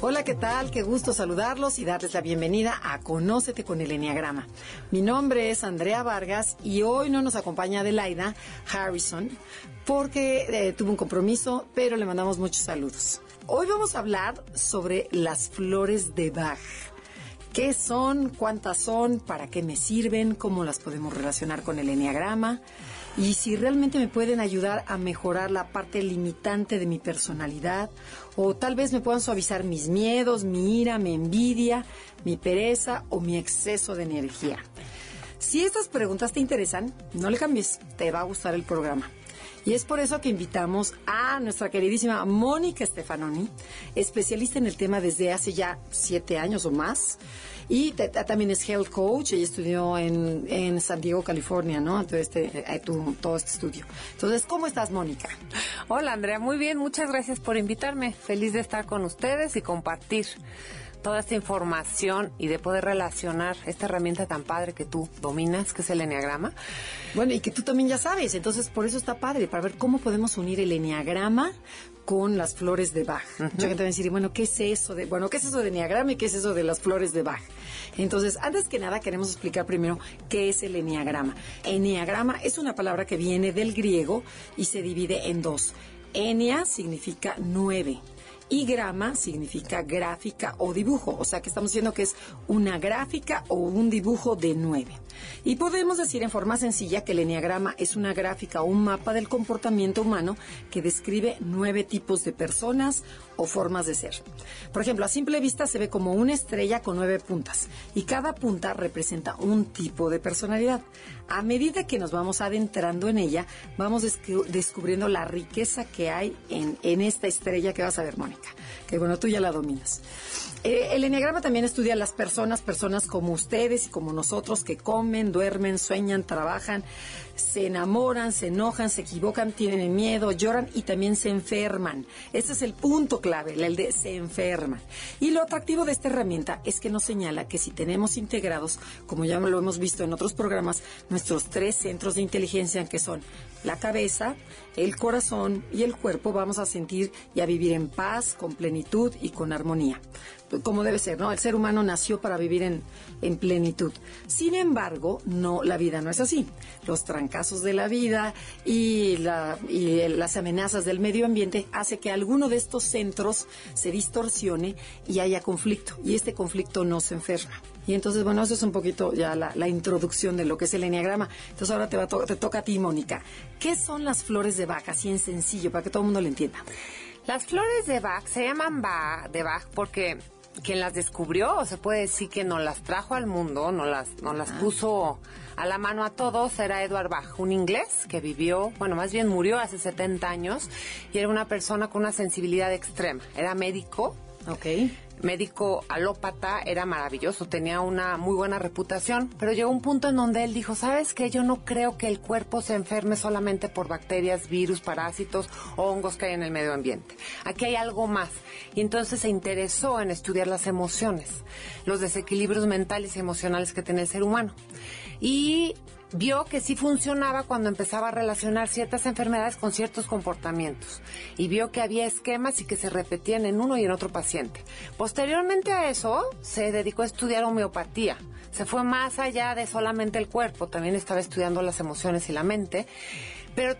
Hola, ¿qué tal? Qué gusto saludarlos y darles la bienvenida a Conócete con el Enneagrama. Mi nombre es Andrea Vargas y hoy no nos acompaña Adelaida Harrison porque eh, tuvo un compromiso, pero le mandamos muchos saludos. Hoy vamos a hablar sobre las flores de Bach. ¿Qué son? ¿Cuántas son? ¿Para qué me sirven? ¿Cómo las podemos relacionar con el Enneagrama? Y si realmente me pueden ayudar a mejorar la parte limitante de mi personalidad o tal vez me puedan suavizar mis miedos, mi ira, mi envidia, mi pereza o mi exceso de energía. Si estas preguntas te interesan, no le cambies, te va a gustar el programa. Y es por eso que invitamos a nuestra queridísima Mónica Stefanoni, especialista en el tema desde hace ya siete años o más. Y también es health coach, ella estudió en, en San Diego, California, ¿no? Entonces, este, eh, todo este estudio. Entonces, ¿cómo estás, Mónica? Hola, Andrea, muy bien, muchas gracias por invitarme. Feliz de estar con ustedes y compartir toda esta información y de poder relacionar esta herramienta tan padre que tú dominas, que es el Enneagrama. Bueno, y que tú también ya sabes, entonces por eso está padre, para ver cómo podemos unir el Enneagrama con las flores de Bach. Mucha gente va a decir, bueno, ¿qué es eso de, bueno, qué es eso de Enneagrama y qué es eso de las flores de Bach? Entonces, antes que nada, queremos explicar primero qué es el Enneagrama. Enneagrama es una palabra que viene del griego y se divide en dos. Ennea significa nueve y grama significa gráfica o dibujo, o sea que estamos diciendo que es una gráfica o un dibujo de nueve. Y podemos decir en forma sencilla que el enneagrama es una gráfica o un mapa del comportamiento humano que describe nueve tipos de personas o formas de ser. Por ejemplo, a simple vista se ve como una estrella con nueve puntas y cada punta representa un tipo de personalidad. A medida que nos vamos adentrando en ella, vamos descubriendo la riqueza que hay en, en esta estrella que vas a ver, Mónica, que bueno, tú ya la dominas. Eh, el enneagrama también estudia a las personas, personas como ustedes y como nosotros que comen, duermen, sueñan, trabajan, se enamoran, se enojan, se equivocan, tienen miedo, lloran y también se enferman. Ese es el punto clave, el de se enferman. Y lo atractivo de esta herramienta es que nos señala que si tenemos integrados, como ya lo hemos visto en otros programas, nuestros tres centros de inteligencia que son la cabeza, el corazón y el cuerpo, vamos a sentir y a vivir en paz, con plenitud y con armonía como debe ser, ¿no? El ser humano nació para vivir en, en, plenitud. Sin embargo, no, la vida no es así. Los trancazos de la vida y, la, y las amenazas del medio ambiente hace que alguno de estos centros se distorsione y haya conflicto. Y este conflicto no se enferma. Y entonces, bueno, eso es un poquito ya la, introducción de lo que es el enneagrama. Entonces ahora te toca a ti, Mónica. ¿Qué son las flores de Bach? Así en sencillo, para que todo el mundo lo entienda. Las flores de Bach se llaman de Bach porque quien las descubrió, o se puede decir que nos las trajo al mundo, nos las, nos las ah. puso a la mano a todos, era Edward Bach, un inglés que vivió, bueno, más bien murió hace 70 años y era una persona con una sensibilidad extrema. Era médico. Ok médico alópata, era maravilloso, tenía una muy buena reputación, pero llegó un punto en donde él dijo, ¿sabes qué? Yo no creo que el cuerpo se enferme solamente por bacterias, virus, parásitos o hongos que hay en el medio ambiente. Aquí hay algo más. Y entonces se interesó en estudiar las emociones, los desequilibrios mentales y emocionales que tiene el ser humano. Y vio que sí funcionaba cuando empezaba a relacionar ciertas enfermedades con ciertos comportamientos y vio que había esquemas y que se repetían en uno y en otro paciente. Posteriormente a eso, se dedicó a estudiar homeopatía. Se fue más allá de solamente el cuerpo, también estaba estudiando las emociones y la mente, pero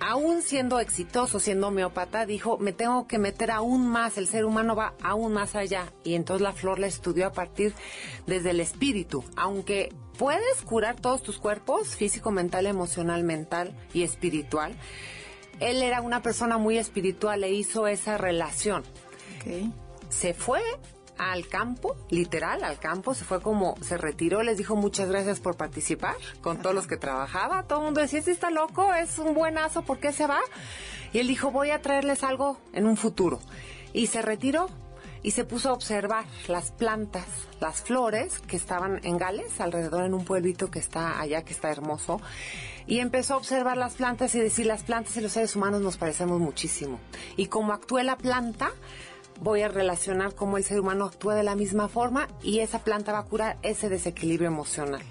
aún siendo exitoso, siendo homeopata, dijo, me tengo que meter aún más, el ser humano va aún más allá. Y entonces la flor la estudió a partir desde el espíritu, aunque puedes curar todos tus cuerpos, físico, mental, emocional, mental y espiritual. Él era una persona muy espiritual e hizo esa relación. Se fue al campo, literal, al campo, se fue como, se retiró, les dijo muchas gracias por participar con todos los que trabajaba. Todo el mundo decía, este está loco, es un buenazo, ¿por qué se va? Y él dijo, voy a traerles algo en un futuro. y se retiró y se puso a observar las plantas, las flores que estaban en Gales, alrededor en un pueblito que está allá, que está hermoso, y empezó a observar las plantas y decir, las plantas y los seres humanos nos parecemos muchísimo. Y como actúe la planta, voy a relacionar cómo el ser humano actúa de la misma forma y esa planta va a curar ese desequilibrio emocional.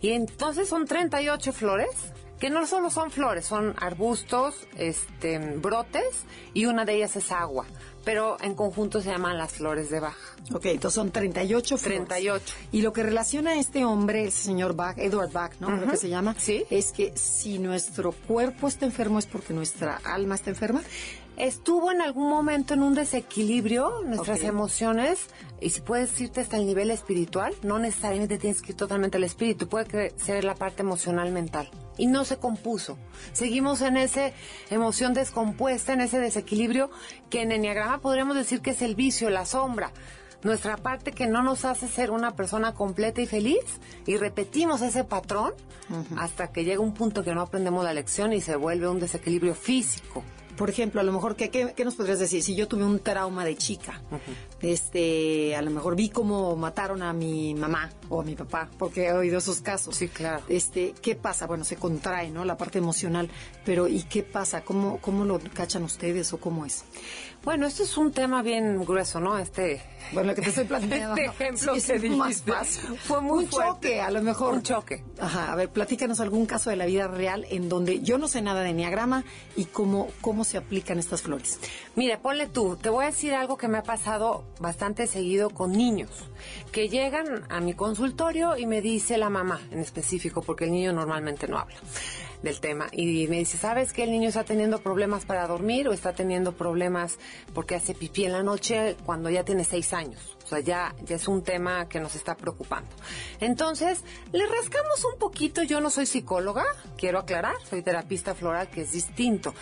Y entonces son 38 flores que no solo son flores, son arbustos, este, brotes y una de ellas es agua, pero en conjunto se llaman las flores de Bach. Ok, entonces son 38 flores. 38. Y lo que relaciona a este hombre, el señor Bach, Edward Bach, ¿no? Creo que se llama. Sí. Es que si nuestro cuerpo está enfermo es porque nuestra alma está enferma estuvo en algún momento en un desequilibrio, nuestras emociones, y si puedes irte hasta el nivel espiritual, no necesariamente tienes que ir totalmente al espíritu, puede ser la parte emocional mental. Y no se compuso. Seguimos en esa emoción descompuesta, en ese desequilibrio, que en Enneagrama podríamos decir que es el vicio, la sombra. Nuestra parte que no nos hace ser una persona completa y feliz y repetimos ese patrón hasta que llega un punto que no aprendemos la lección y se vuelve un desequilibrio físico. Por ejemplo, a lo mejor, ¿qué, qué, qué nos podrías decir? Si yo tuve un trauma de chica, este, a lo mejor vi cómo mataron a mi mamá o a mi papá, porque he oído esos casos. Sí, claro. Este, ¿qué pasa? Bueno, se contrae, ¿no? La parte emocional, pero ¿y qué pasa? ¿Cómo, cómo lo cachan ustedes o cómo es? Bueno, esto es un tema bien grueso, ¿no? Este, Bueno, lo que te estoy planteando. este ejemplo Sí, que es más dijiste fácil. fue muy un fuerte. choque, a lo mejor. Un choque. Ajá, a ver, platícanos algún caso de la vida real en donde yo no sé nada de enneagrama y cómo, cómo se aplican estas flores. Mire, ponle tú, te voy a decir algo que me ha pasado bastante seguido con niños, que llegan a mi consultorio y me dice la mamá en específico, porque el niño normalmente no habla del tema, y me dice, ¿sabes que el niño está teniendo problemas para dormir o está teniendo problemas porque hace pipí en la noche cuando ya tiene seis años? Sea, ya, ya es un tema que nos está preocupando. Entonces, le rascamos un poquito, yo no soy psicóloga, quiero aclarar, soy terapista floral, que es distinto.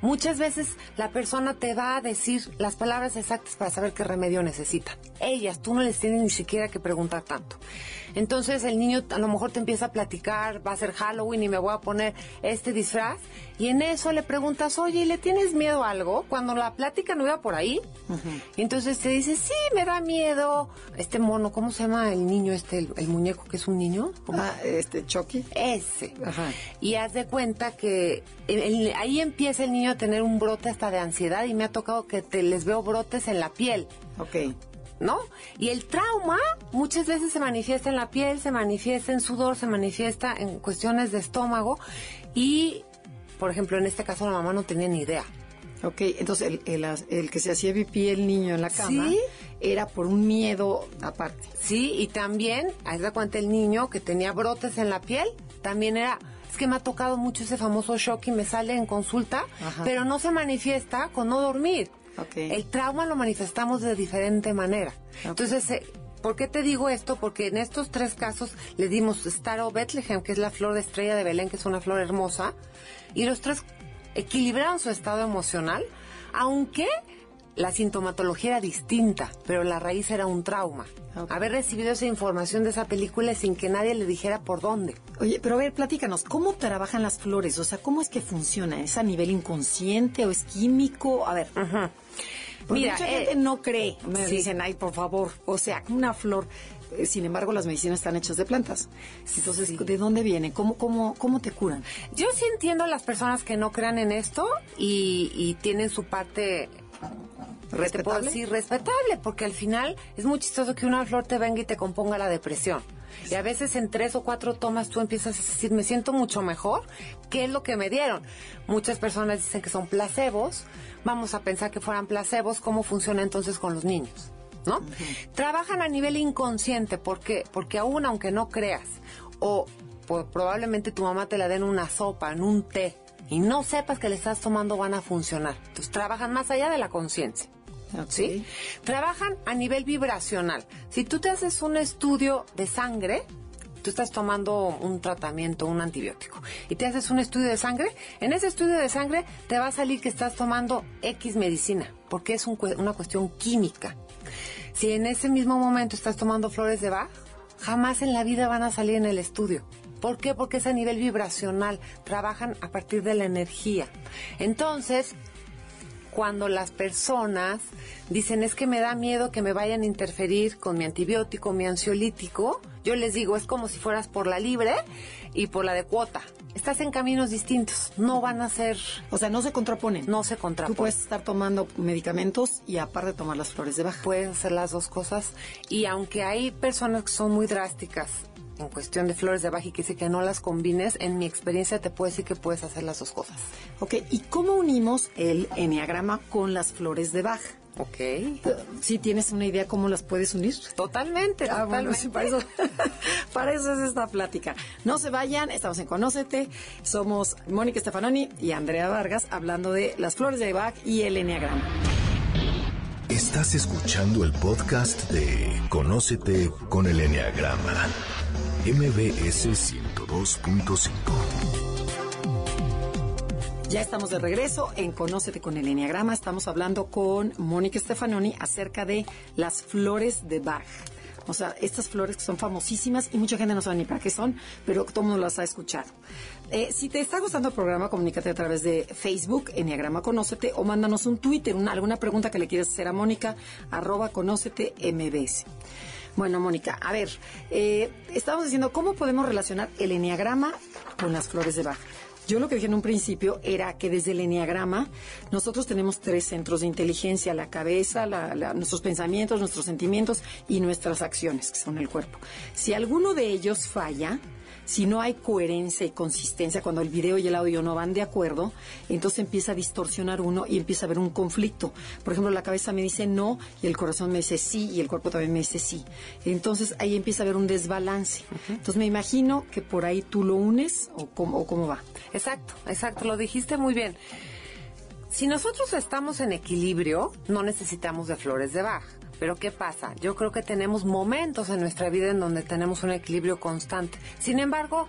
Muchas veces la persona te va a decir las palabras exactas para saber qué remedio necesita. Ellas, tú no les tienes ni siquiera que preguntar tanto. Entonces el niño a lo mejor te empieza a platicar, va a ser Halloween y me voy a poner este disfraz, y en eso le preguntas, oye, ¿y ¿le tienes miedo a algo? Cuando la plática no iba por ahí, y entonces te dice, sí, me da miedo. Este mono, ¿cómo se llama el niño este, el, el muñeco que es un niño? Ah, este, Chucky. Ese. Ajá. Y haz de cuenta que el- el- ahí empieza el niño a tener un brote hasta de ansiedad y me ha tocado que te, les veo brotes en la piel. Ok. ¿No? Y el trauma muchas veces se manifiesta en la piel, se manifiesta en sudor, se manifiesta en cuestiones de estómago y, por ejemplo, en este caso la mamá no tenía ni idea. Ok, entonces el, el, el que se hacía pipí el niño en la cama Sí. era por un miedo aparte. Sí, y también, haz de cuenta el niño que tenía brotes en la piel, también era, es que me ha tocado mucho ese famoso shock y me sale en consulta, Ajá. pero no se manifiesta con no dormir. Ok. El trauma lo manifestamos de diferente manera. Entonces, eh, ¿por qué te digo esto? Porque en estos tres casos le dimos Star of Bethlehem, que es la flor de estrella de Belén, que es una flor hermosa, y los tres equilibraron su estado emocional, aunque la sintomatología era distinta, pero la raíz era un trauma. Haber recibido esa información de esa película sin que nadie le dijera por dónde. Oye, pero a ver, platícanos, ¿cómo trabajan las flores? O sea, ¿cómo es que funciona? ¿Es a nivel inconsciente o es químico? A ver. Mira, mucha eh, gente no cree. Me sí. dicen, ay, por favor. O sea, una flor. Eh, Sin embargo, las medicinas están hechas de plantas. Entonces, ¿de dónde vienen? ¿Cómo, cómo, cómo te curan? Yo sí entiendo a las personas que no crean en esto y, y tienen su parte te puedo ¿Respetable? decir respetable, porque al final es muy chistoso que una flor te venga y te componga la depresión. Y a veces en tres o cuatro tomas tú empiezas a decir, me siento mucho mejor, ¿qué es lo que me dieron? Muchas personas dicen que son placebos, vamos a pensar que fueran placebos, ¿cómo funciona entonces con los niños? ¿No? Trabajan a nivel inconsciente, ¿por qué? Porque aún aunque no creas, o po- probablemente tu mamá te la den una sopa, en un té, y no sepas que le estás tomando, van a funcionar. Entonces trabajan más allá de la conciencia. ¿sí? Trabajan a nivel vibracional. Si tú te haces un estudio de sangre, tú estás tomando un tratamiento, un antibiótico, y te haces un estudio de sangre, en ese estudio de sangre te va a salir que estás tomando X medicina, porque es un una cuestión química. Si en ese mismo momento estás tomando flores de Bach, jamás en la vida van a salir en el estudio. ¿Por qué? Porque es a nivel vibracional, trabajan a partir de la energía. Entonces, cuando las personas dicen es que me da miedo que me vayan a interferir con mi antibiótico, mi ansiolítico, yo les digo es como si fueras por la libre y por la de cuota. Estás en caminos distintos, no van a ser... O sea, no se contraponen. No se contraponen. Tú puedes estar tomando medicamentos y aparte tomar las flores de baja. Pueden hacer las dos cosas. Y aunque hay personas que son muy drásticas en cuestión de flores de baja y que dice que no las combines, en mi experiencia te puedo decir que puedes hacer las dos cosas. Ok, ¿y cómo unimos el enneagrama con las flores de baja? Ok. ¿Sí tienes una idea cómo las puedes unir? Totalmente, Ah, bueno, totalmente. sí, para, eso, para eso es esta plática. No se vayan, estamos en Conócete. Somos Mónica Stefanoni y Andrea Vargas hablando de las flores de Bach y el enneagrama. Estás escuchando el podcast de Conócete con el Enneagrama. MBS 102.5. Ya estamos de regreso en Conócete con el Enneagrama. Estamos hablando con Mónica Stefanoni acerca de las flores de Bach. O sea, estas flores que son famosísimas y mucha gente no sabe ni para qué son, pero todo el mundo las ha escuchado. Eh, si te está gustando el programa, comunícate a través de Facebook, Enneagrama Conócete, o mándanos un Twitter, una, alguna pregunta que le quieras hacer a Mónica, arroba Conócete MBS. Bueno, Mónica, a ver, eh, estábamos diciendo, ¿cómo podemos relacionar el Enneagrama con las flores de Bach? Yo lo que dije en un principio era que desde el Enneagrama nosotros tenemos tres centros de inteligencia, la cabeza, la- la- nuestros pensamientos, nuestros sentimientos y nuestras acciones, que son el cuerpo. Si alguno de ellos falla, si no hay coherencia y consistencia, cuando el video y el audio no van de acuerdo, entonces empieza a distorsionar uno y empieza a haber un conflicto. Por ejemplo, la cabeza me dice no y el corazón me dice sí y el cuerpo también me dice sí. Entonces ahí empieza a haber un desbalance. Entonces me imagino que por ahí tú lo unes o cómo, o cómo va. Exacto, exacto, lo dijiste muy bien. Si nosotros estamos en equilibrio, no necesitamos de flores de Bach. Pero ¿qué pasa? Yo creo que tenemos momentos en nuestra vida en donde tenemos un equilibrio constante. Sin embargo,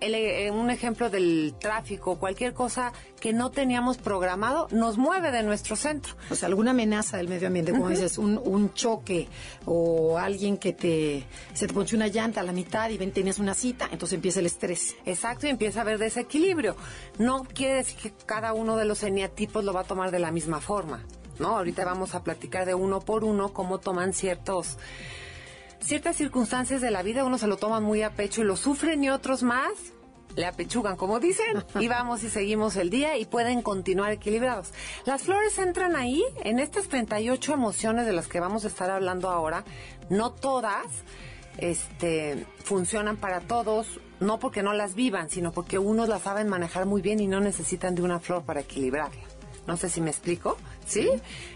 el- eh, un ejemplo del tráfico, cualquier cosa que no teníamos programado, nos mueve de nuestro centro. O sea, alguna amenaza del medio ambiente, como dices, un, un choque o alguien que te se te ponche una llanta a la mitad y ven tenías una cita, entonces empieza el estrés. Exacto, y empieza a haber desequilibrio. No quiere decir que cada uno de los eneatipos lo va a tomar de la misma forma, ¿no? Ahorita vamos a platicar de uno por uno cómo toman ciertos ciertas circunstancias de la vida, unos se lo toman muy a pecho y lo sufren y otros más le apechugan, como dicen, y vamos y seguimos el día y pueden continuar equilibrados. Las flores entran ahí, en estas 38 emociones de las que vamos a estar hablando ahora, no todas este, funcionan para todos, no porque no las vivan, sino porque unos las saben manejar muy bien y no necesitan de una flor para equilibrarla. No sé si me explico, ¿sí?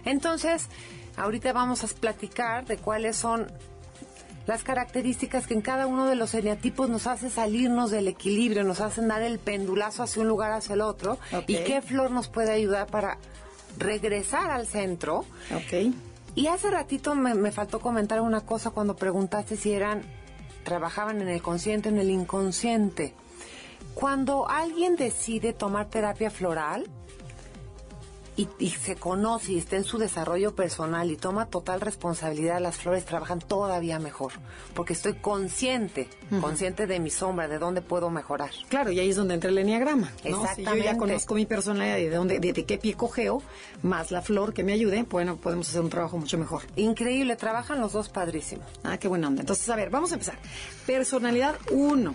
Entonces, ahorita vamos a platicar de cuáles son las características que en cada uno de los eneatipos nos hace salirnos del equilibrio, nos hacen dar el pendulazo hacia un lugar hacia el otro y qué flor nos puede ayudar para regresar al centro. ¿Ok? Y hace ratito me, me faltó comentar una cosa cuando preguntaste si eran, trabajaban en el consciente o en el inconsciente. Cuando alguien decide tomar terapia floral y, y se conoce y está en su desarrollo personal y toma total responsabilidad, las flores trabajan todavía mejor. Porque estoy consciente, consciente de mi sombra, de dónde puedo mejorar. Claro, y ahí es donde entra el enneagrama. ¿no? Si yo ya Exactamente. conozco mi personalidad y de, dónde, de, de qué pie cogeo, más la flor que me ayude, bueno, podemos hacer un trabajo mucho mejor. Increíble, trabajan los dos padrísimo. Ah, qué buena onda. Entonces, a ver, vamos a empezar. Personalidad 1.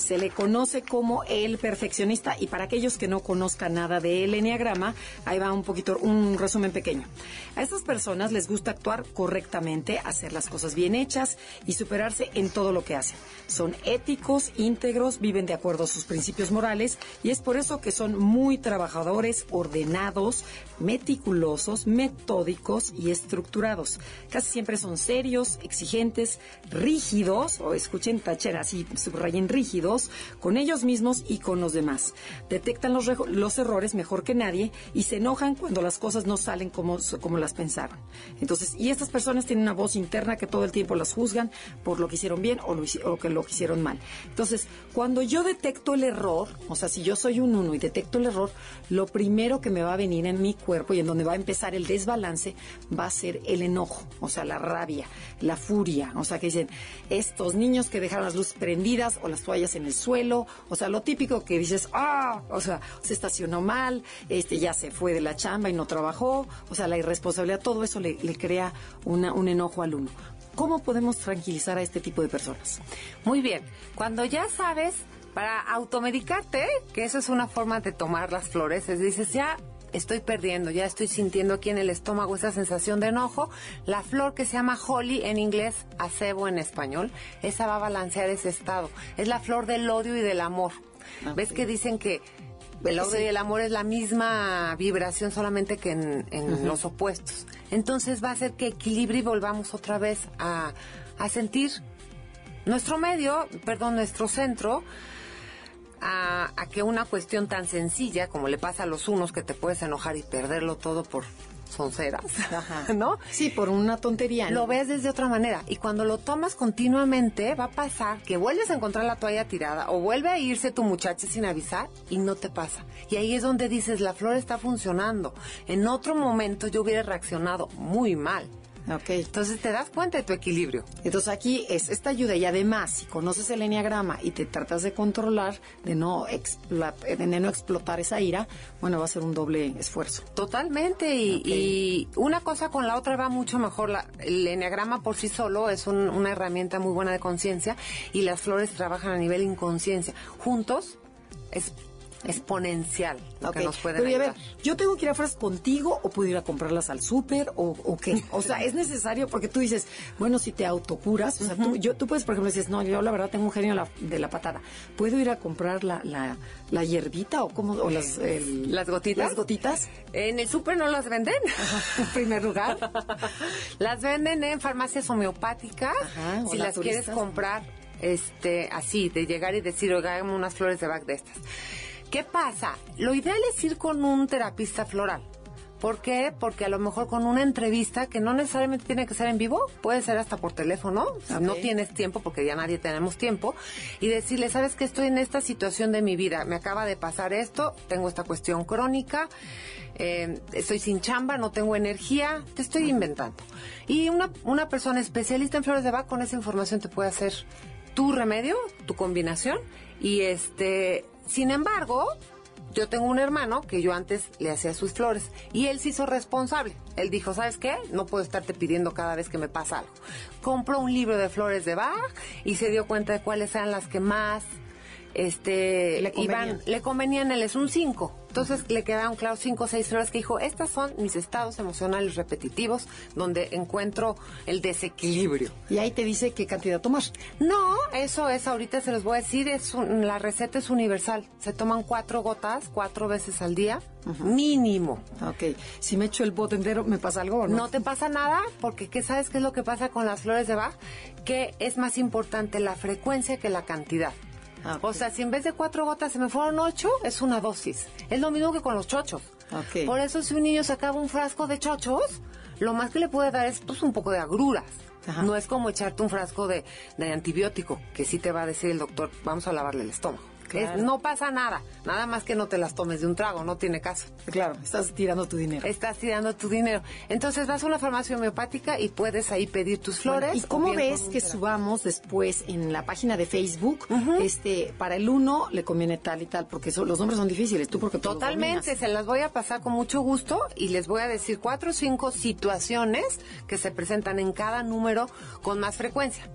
Se le conoce como el perfeccionista y para aquellos que no conozcan nada del enneagrama, ahí va un poquito, un resumen pequeño. A estas personas les gusta actuar correctamente, hacer las cosas bien hechas y superarse en todo lo que hacen. Son éticos, íntegros, viven de acuerdo a sus principios morales y es por eso que son muy trabajadores, ordenados, meticulosos, metódicos y estructurados. Casi siempre son serios, exigentes, rígidos, o escuchen, tachen así, subrayen rígidos, con ellos mismos y con los demás. Detectan los, errores mejor que nadie y se enojan cuando las cosas no salen como, como las pensaron. Entonces, y estas personas tienen una voz interna que todo el tiempo las juzgan por lo que hicieron bien o lo, que lo que hicieron mal. Entonces, cuando yo detecto el error, o sea, si yo soy un uno y detecto el error, lo primero que me va a venir en mi cuerpo y en donde va a empezar el desbalance va a ser el enojo, o sea, la rabia, la furia, o sea, que dicen, estos niños que dejaron las luces prendidas o las toallas en el suelo, o sea, lo típico que dices, ah, o sea, se estacionó mal, este ya se fue de la chamba y no trabajó, o sea, la irresponsabilidad, todo eso le, le crea una, un enojo al uno. ¿Cómo podemos tranquilizar a este tipo de personas? Muy bien, cuando ya sabes, para automedicarte, que eso es una forma de tomar las flores, es dices, ya estoy perdiendo, ya estoy sintiendo aquí en el estómago esa sensación de enojo. La flor que se llama holly en inglés, acebo en español, esa va a balancear ese estado. Es la flor del odio y del amor. ¿Ves que dicen que el odio y el amor es la misma vibración solamente que en, los opuestos? Entonces va a hacer que equilibre y volvamos otra vez a, a sentir nuestro medio, perdón, nuestro centro a, que una cuestión tan sencilla como le pasa a los unos que te puedes enojar y perderlo todo por sonceras, ¿no? Sí, por una tontería. Lo ves desde otra manera y cuando lo tomas continuamente va a pasar que vuelves a encontrar la toalla tirada o vuelve a irse tu muchacha sin avisar y no te pasa. Y ahí es donde dices, la flor está funcionando. En otro momento yo hubiera reaccionado muy mal. Ok. Entonces te das cuenta de tu equilibrio. Entonces aquí es esta ayuda y además si conoces el enneagrama y te tratas de controlar, de no, de no explotar esa ira, bueno, va a ser un doble esfuerzo. Totalmente y, una cosa con la otra va mucho mejor. el enneagrama por sí solo es una herramienta muy buena de conciencia y las flores trabajan a nivel inconsciencia. Juntos es exponencial que nos pueden Pero, ayudar. A ver, yo tengo que ir a fuerzas contigo o puedo ir a comprarlas al súper o, o, qué. O sea, es necesario porque tú dices, bueno, si te autocuras, o sea, tú, yo, tú puedes, por ejemplo, dices, no, yo la verdad tengo un genio de la patada. ¿Puedo ir a comprar la, la, la hierbita o cómo, o las, las gotitas? Las gotitas. En el súper no las venden. en primer lugar. las venden en farmacias homeopáticas. si las quieres comprar, este, así, de llegar y decir, oiga, unas flores de back de estas. ¿Qué pasa? Lo ideal es ir con un terapista floral. ¿Por qué? Porque a lo mejor con una entrevista que no necesariamente tiene que ser en vivo, puede ser hasta por teléfono, si no tienes tiempo, porque ya nadie tenemos tiempo, y decirle, sabes que estoy en esta situación de mi vida, me acaba de pasar esto, tengo esta cuestión crónica, eh, estoy sin chamba, no tengo energía, te estoy inventando. Y una, una persona especialista en flores de Bach con esa información te puede hacer tu remedio, tu combinación, y este sin embargo, yo tengo un hermano que yo antes le hacía sus flores y él se hizo responsable. Él dijo, ¿sabes qué? No puedo estarte pidiendo cada vez que me pasa algo. Compró un libro de flores de Bach y se dio cuenta de cuáles eran las que más este le convenían, le convenían él es un 5 entonces le quedaron claro cinco o seis flores que dijo estas son mis estados emocionales repetitivos donde encuentro el desequilibrio y ahí te dice qué cantidad tomar. No eso es ahorita se los voy a decir es la receta es universal. Se toman cuatro gotas cuatro veces al día mínimo. Ok. si me echo el bote entero me pasa algo o no no te pasa nada porque qué sabes qué es lo que pasa con las flores de Bach que es más importante la frecuencia que la cantidad Ah, o sea, si en vez de cuatro gotas se me fueron ocho, es una dosis. Es lo mismo que con los chochos. Por eso si un niño sacaba un frasco de chochos, lo más que le puede dar es pues un poco de agruras. No es como echarte un frasco de, de antibiótico, que sí te va a decir el doctor, vamos a lavarle el estómago no pasa nada, nada más que no te las tomes de un trago, no tiene caso. Claro, estás tirando tu dinero. Estás tirando tu dinero. Entonces vas a una farmacia homeopática y puedes ahí pedir tus flores. ¿Y cómo ves que subamos después en la página de Facebook, este, para el uno le conviene tal y tal, porque los nombres son difíciles, tú porque Totalmente, se las voy a pasar con mucho gusto y les voy a decir cuatro o cinco situaciones que se presentan en cada número con más frecuencia.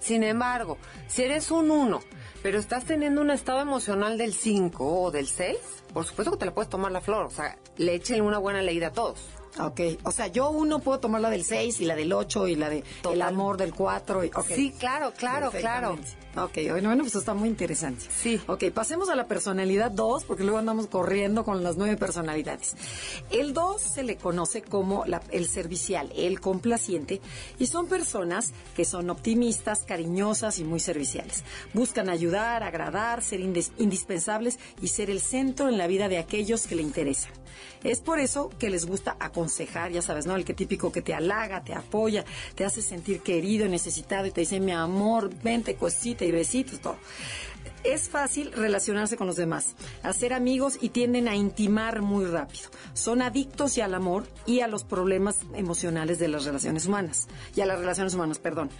Sin embargo, si eres un uno pero estás teniendo un estado emocional del 5 o del 6, por supuesto que te la puedes tomar la flor. O sea, le echen una buena leída a todos. Ok, o sea, yo uno puedo tomar la del 6 y la del 8 y la de el amor del 4. Y, Sí, claro, claro, claro. Ok, bueno, bueno, pues está muy interesante. Sí. Ok, pasemos a la personalidad 2, porque luego andamos corriendo con las nueve personalidades. El 2 se le conoce como el servicial, el complaciente, y son personas que son optimistas, cariñosas y muy serviciales. Buscan ayudar, agradar, ser indispensables y ser el centro en la vida de aquellos que le interesan. Es por eso que les gusta aconsejar, ya sabes, ¿no? El que típico que te halaga, te apoya, te hace sentir querido, necesitado y te dice, mi amor, vente, cosita y besitos, todo. Es fácil relacionarse con los demás, hacer amigos y tienden a intimar muy rápido. Son adictos y al amor y a los problemas emocionales de las relaciones humanas. Y a las relaciones humanas, perdón.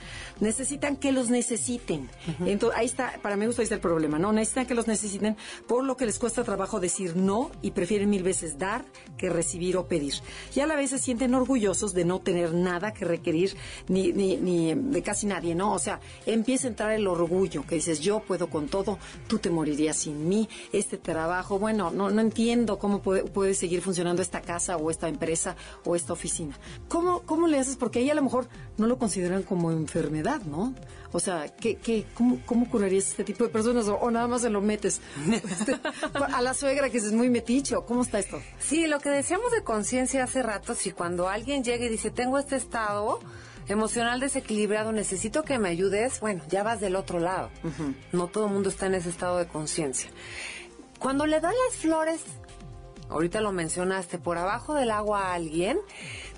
Necesitan que los necesiten. Entonces, ahí está, para mí gusto ahí está el problema, ¿no? Necesitan que los necesiten por lo que les cuesta trabajo decir no y prefieren mil veces dar que recibir o pedir. Y a la vez se sienten orgullosos de no tener nada que requerir ni, ni, ni de casi nadie, ¿no? O sea, empieza a entrar el orgullo, que dices, yo puedo con todo tú te morirías sin mí, este trabajo, bueno, no, no entiendo cómo puede, puede seguir funcionando esta casa o esta empresa o esta oficina. ¿Cómo, ¿Cómo le haces? Porque ahí a lo mejor no lo consideran como enfermedad, ¿no? O sea, ¿qué, qué, cómo, ¿cómo curarías este tipo de personas? O, nada más se lo metes este, a la suegra que es muy meticho. ¿Cómo está esto? Sí, lo que decíamos de conciencia hace rato, si cuando alguien llega y dice, tengo este estado, emocional desequilibrado, necesito que me ayudes, bueno, ya vas del otro lado. No todo el mundo está en ese estado de conciencia. Cuando le dan las flores, ahorita lo mencionaste, por abajo del agua a alguien,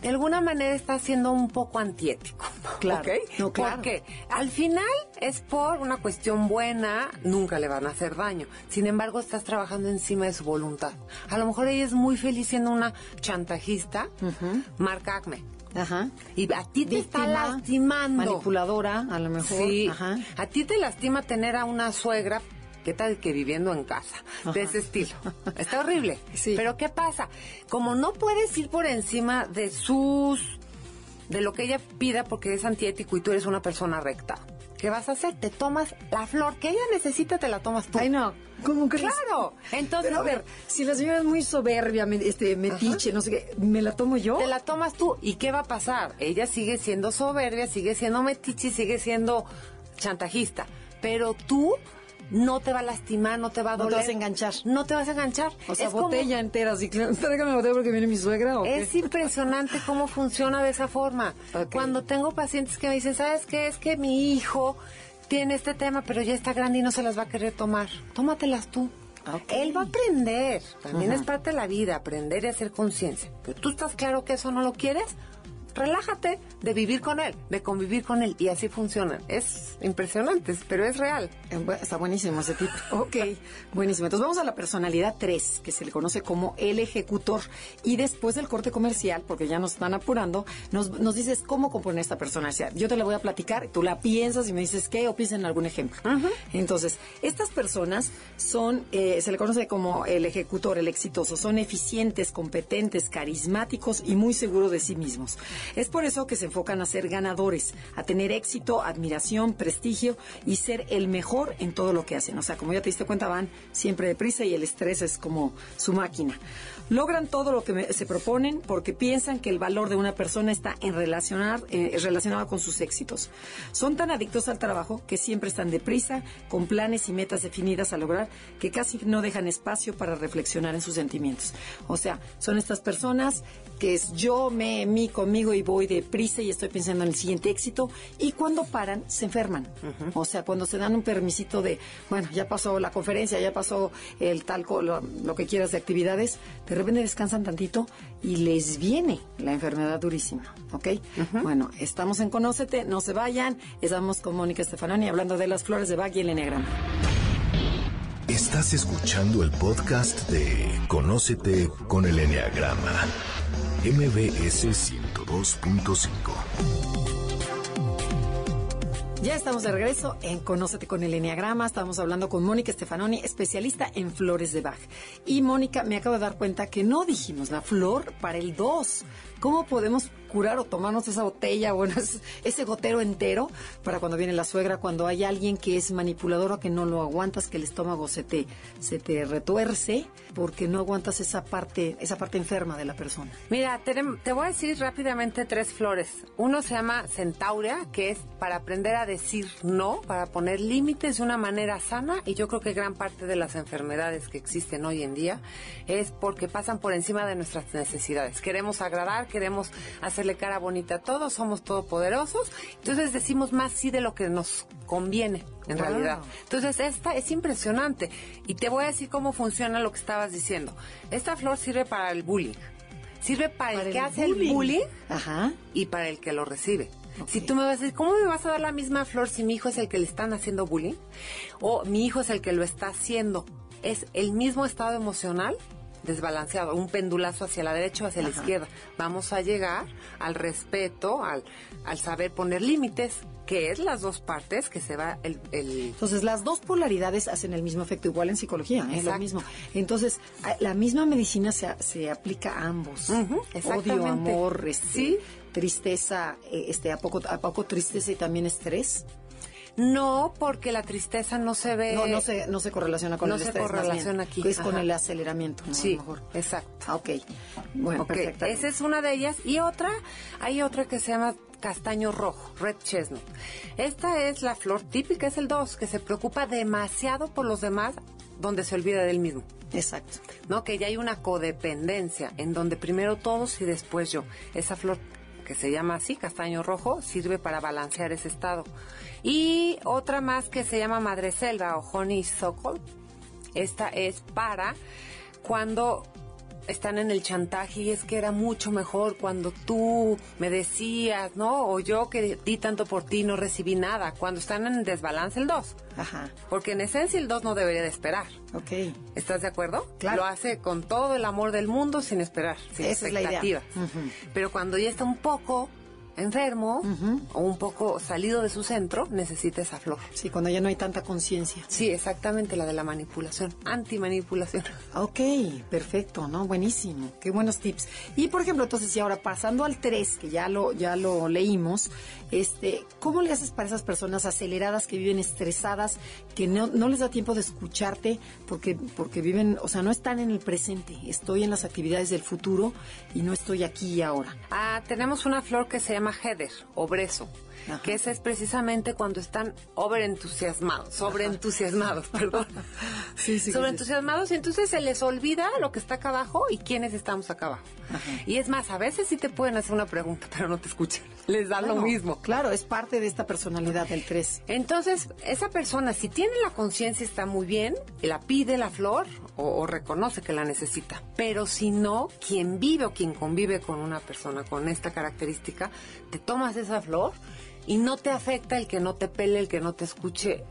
de alguna manera está siendo un poco antiético. Claro. No, claro. Porque al final es por una cuestión buena, nunca le van a hacer daño. Sin embargo, estás trabajando encima de su voluntad. A lo mejor ella es muy feliz siendo una chantajista, marca Acme Ajá. Y a ti te está lastimando. Manipuladora, a lo mejor. Sí. Ajá. A ti te lastima tener a una suegra, ¿qué tal que viviendo en casa? De ese estilo. Está horrible. Sí. Pero ¿qué pasa? Como no puedes ir por encima de sus. de lo que ella pida porque es antiético y tú eres una persona recta. ¿Qué vas a hacer? Te tomas la flor que ella necesita, te la tomas tú. Ay, no. ¿Cómo crees? Claro. Entonces, Pero a ver, si la señora es muy soberbia, me- este, metiche, no sé qué, ¿me la tomo yo? Te la tomas tú. ¿Y qué va a pasar? Ella sigue siendo soberbia, sigue siendo metiche, sigue siendo chantajista. Pero tú no te va a lastimar, no te va a No te doler. vas a enganchar. No te vas a enganchar. O sea, Es como- botella entera, así, tráigame la botella porque viene mi suegra, ¿o qué? Es impresionante cómo funciona de esa forma. Cuando tengo pacientes que me dicen, ¿sabes qué? Es que mi hijo tiene este tema, pero ya está grande y no se las va a querer tomar. Tómatelas tú. Él va a aprender. También es parte de la vida, aprender y hacer conciencia. Pero tú estás claro que eso no lo quieres. Relájate de vivir con él, de convivir con él. Y así funciona. Es impresionante, pero es real. Eh, Está buenísimo ese tipo. Ok, buenísimo. Entonces vamos a la personalidad 3, que se le conoce como el ejecutor. Y después del corte comercial, porque ya nos están apurando, nos, nos dices cómo componer esta personalidad. Yo te la voy a platicar, tú la piensas y me dices qué o piensas en algún ejemplo. Entonces, estas personas son, eh, se le conoce como el ejecutor, el exitoso. Son eficientes, competentes, carismáticos y muy seguros de sí mismos. Es por eso que se enfocan a ser ganadores, a tener éxito, admiración, prestigio y ser el mejor en todo lo que hacen. O sea, como ya te diste cuenta, van siempre deprisa y el estrés es como su máquina. Logran todo lo que me- se proponen porque piensan que el valor de una persona está en relacionar, eh, relacionado con sus éxitos. Son tan adictos al trabajo que siempre están deprisa, con planes y metas definidas a lograr, que casi no dejan espacio para reflexionar en sus sentimientos. O sea, son estas personas que es yo, me, mí, conmigo y voy deprisa y estoy pensando en el siguiente éxito. Y cuando paran, se enferman. O sea, cuando se dan un permisito de, bueno, ya pasó la conferencia, ya pasó el tal, co- lo, lo que quieras de actividades, de repente descansan tantito y les viene la enfermedad durísima. ¿Ok? Bueno, estamos en Conócete, no se vayan. Estamos con Mónica Stefanoni hablando de las flores de Bach y el enneagrama. Estás escuchando el podcast de Conócete con el Enneagrama. MBS 102.5. Ya estamos de regreso en Conócete con el Enneagrama. Estamos hablando con Mónica Stefanoni, especialista en flores de Bach. Y Mónica, me acabo de dar cuenta que no dijimos la flor para el 2. ¿Cómo podemos curar o tomarnos esa botella, bueno, es- ese gotero entero para cuando viene la suegra, cuando hay alguien que es manipulador o que no lo aguantas, que el estómago se te, se te retuerce porque no aguantas esa parte, esa parte enferma de la persona? Mira, tenem- te voy a decir rápidamente tres flores. Uno se llama Centaurea, que es para aprender a decir no, para poner límites de una manera sana. Y yo creo que gran parte de las enfermedades que existen hoy en día es porque pasan por encima de nuestras necesidades. Queremos agradar, queremos hacerle cara bonita a todos, somos todopoderosos. Entonces decimos más sí de lo que nos conviene, en Wow. realidad. Entonces, esta es impresionante. Y te voy a decir cómo funciona lo que estabas diciendo. Esta flor sirve para el bullying. Sirve para, el que hace el bullying Ajá. y para el que lo recibe. Si tú me vas a decir, ¿cómo me vas a dar la misma flor si mi hijo es el que le están haciendo bullying? O mi hijo es el que lo está haciendo. Es el mismo estado emocional desbalanceado, un pendulazo hacia la derecha o hacia la izquierda. Vamos a llegar al respeto, al, al saber poner límites, que es las dos partes que se va el, Entonces, las dos polaridades hacen el mismo efecto, igual en psicología, es ¿eh? lo mismo. Entonces, la misma medicina se, se aplica a ambos. Odio, amor, este, tristeza, eh, este, a poco, a poco tristeza y también estrés. No, porque la tristeza no se ve. No, no se, no se correlaciona con el estrés. No se correlaciona aquí. Es con el aceleramiento. Sí, exacto. Ah, ok. Bueno, perfecto. Esa es una de ellas. Y otra, hay otra que se llama castaño rojo, red chestnut. Esta es la flor típica, es el 2, que se preocupa demasiado por los demás donde se olvida del mismo. Exacto. ¿No? Que ya hay una codependencia en donde primero todos y después yo. Esa flor que se llama así, castaño rojo, sirve para balancear ese estado. Y otra más que se llama madre selva o honey sokol. Esta es para cuando están en el chantaje y es que era mucho mejor cuando tú me decías, ¿no? O yo que di tanto por ti no recibí nada. Cuando están en desbalance el 2. Ajá. Porque en esencia el 2 no debería de esperar. Ok. ¿Estás de acuerdo? Claro. Lo hace con todo el amor del mundo sin esperar, sin Esa expectativas. Es la idea. Pero cuando ya está un poco enfermo o un poco salido de su centro, necesita esa flor. Sí, cuando ya no hay tanta conciencia. Sí, exactamente, la de la manipulación, antimanipulación. Ok, perfecto, ¿no? Buenísimo, qué buenos tips. Y por ejemplo, entonces, y ahora pasando al 3, que ya lo, ya lo leímos, este, ¿cómo le haces para esas personas aceleradas que viven estresadas, que no, no les da tiempo de escucharte porque, porque viven, o sea, no están en el presente, estoy en las actividades del futuro y no estoy aquí y ahora? Ah, tenemos una flor que se llama heather o que ese es precisamente cuando están overentusiasmados, sobreentusiasmados, perdón. Sí, sí, sobreentusiasmados y entonces se les olvida lo que está acá abajo y quiénes estamos acá abajo. Y es más, a veces sí te pueden hacer una pregunta, pero no te escuchan. Les da lo mismo. Claro, es parte de esta personalidad del 3. Entonces, esa persona, si tiene la conciencia, está muy bien, la pide la flor o, reconoce que la necesita. Pero si no, quien vive o quien convive con una persona con esta característica, te tomas esa flor y no te afecta el que no te pele, el que no te escuche.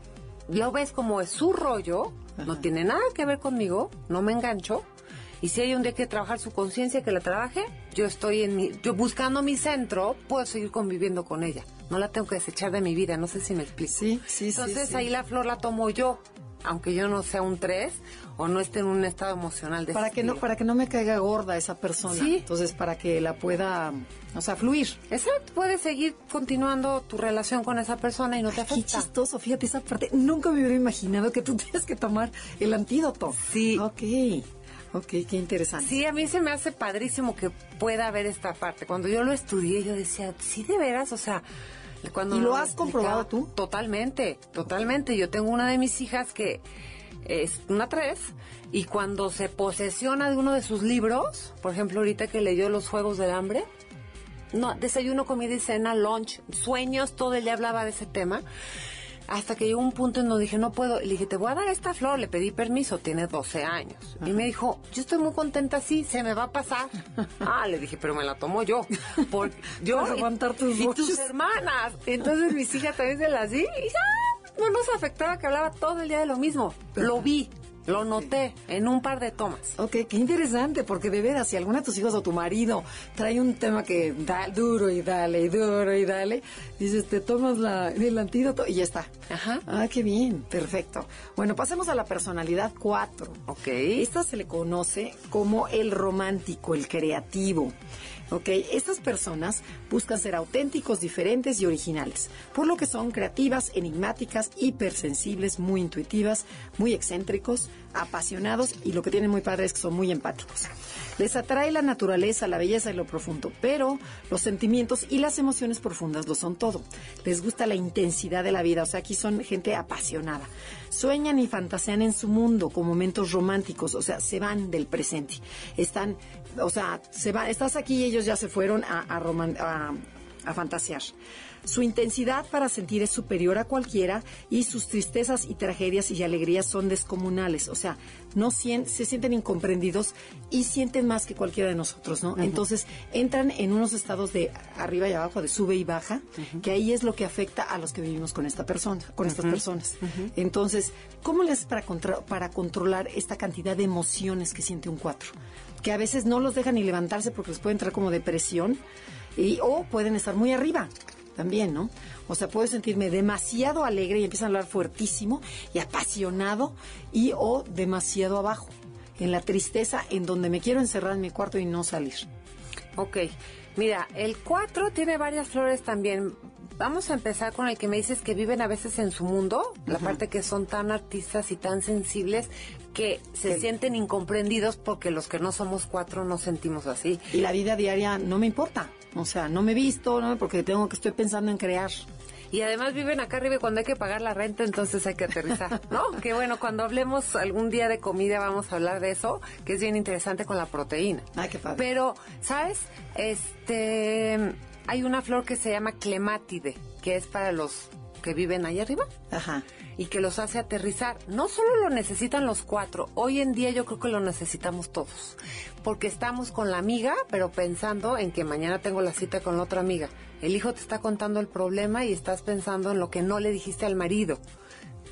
Lo ves como es su rollo, no tiene nada que ver conmigo, no me engancho. Y si hay un día que trabajar su conciencia, que la trabaje, yo estoy en mi, yo buscando mi centro, puedo seguir conviviendo con ella. No la tengo que desechar de mi vida, no sé si me explico. Sí, sí, Entonces ahí la flor la tomo yo, aunque yo no sea un tres o no esté en un estado emocional de para que no para que no me caiga gorda esa persona ¿Sí? entonces para que la pueda o sea fluir exacto puedes seguir continuando tu relación con esa persona y no te afecta qué chistoso fíjate esa parte nunca me hubiera imaginado que tú tienes que tomar el antídoto sí Ok. Ok, qué interesante. Sí, a mí se me hace padrísimo que pueda haber esta parte. Cuando yo lo estudié, yo decía, sí, de veras, o sea, cuando ¿Y lo has comprobado tú? Totalmente, totalmente. Yo tengo una de mis hijas que es una tres y cuando se posesiona de uno de sus libros, por ejemplo ahorita que leyó Los Juegos del Hambre, no, desayuno, comida y cena, lunch, sueños, todo el día hablaba de ese tema. Hasta que llegó un punto en donde dije, no puedo. Le dije, te voy a dar esta flor. Le pedí permiso, tiene 12 años. Y me dijo, yo estoy muy contenta así, se me va a pasar. ah, le dije, pero me la tomo yo. Por, yo aguantar tus y, tus hermanas. Entonces mis hijas también se las di. Y ya, no nos afectaba que hablaba todo el día de lo mismo. Lo vi. Lo noté en un par de tomas. Ok, qué interesante, porque de veras, si alguno de tus hijos o tu marido trae un tema que da duro y dale, y duro y dale, dices, te tomas la, el antídoto y ya está. Ajá. Ah, qué bien, perfecto. Bueno, pasemos a la personalidad 4. Ok. Esta se le conoce como el romántico, el creativo. ¿Ok? Estas personas buscan ser auténticos, diferentes y originales, por lo que son creativas, enigmáticas, hipersensibles, muy intuitivas, muy excéntricos, apasionados y lo que tienen muy padre es que son muy empáticos. Les atrae la naturaleza, la belleza y lo profundo, pero los sentimientos y las emociones profundas lo son todo. Les gusta la intensidad de la vida, o sea, aquí son gente apasionada. Sueñan y fantasean en su mundo con momentos románticos, o sea, se van del presente. Están, o sea, se van, estás aquí y ellos ya se fueron a, a, a fantasear. Su intensidad para sentir es superior a cualquiera y sus tristezas y tragedias y alegrías son descomunales. O sea, no se sienten incomprendidos y sienten más que cualquiera de nosotros, ¿no? Entonces entran en unos estados de arriba y abajo, de sube y baja, que ahí es lo que afecta a los que vivimos con esta persona, con estas personas. Entonces, ¿cómo le haces para, para controlar esta cantidad de emociones que siente un cuatro? Que a veces no los dejan ni levantarse porque les puede entrar como depresión y, o pueden estar muy arriba también, ¿no? O sea, puedo sentirme demasiado alegre y empiezan a hablar fuertísimo y apasionado y o demasiado abajo, en la tristeza, en donde me quiero encerrar en mi cuarto y no salir. Ok, mira, el 4 tiene varias flores también. Vamos a empezar con el que me dices que viven a veces en su mundo, la parte que son tan artistas y tan sensibles que se sienten incomprendidos porque los que no somos cuatro no sentimos así. Y la vida diaria no me importa. O sea, no me he visto, ¿no? Porque tengo que estoy pensando en crear. Y además viven acá arriba y cuando hay que pagar la renta, entonces hay que aterrizar, ¿no? que bueno, cuando hablemos algún día de comida vamos a hablar de eso, que es bien interesante con la proteína. Ay, qué padre. Pero, ¿sabes? Este, hay una flor que se llama clemátide, que es para los que viven ahí arriba. Ajá. Y que los hace aterrizar. No solo lo necesitan los cuatro, hoy en día yo creo que lo necesitamos todos. Porque estamos con la amiga, pero pensando en que mañana tengo la cita con la otra amiga. El hijo te está contando el problema y estás pensando en lo que no le dijiste al marido.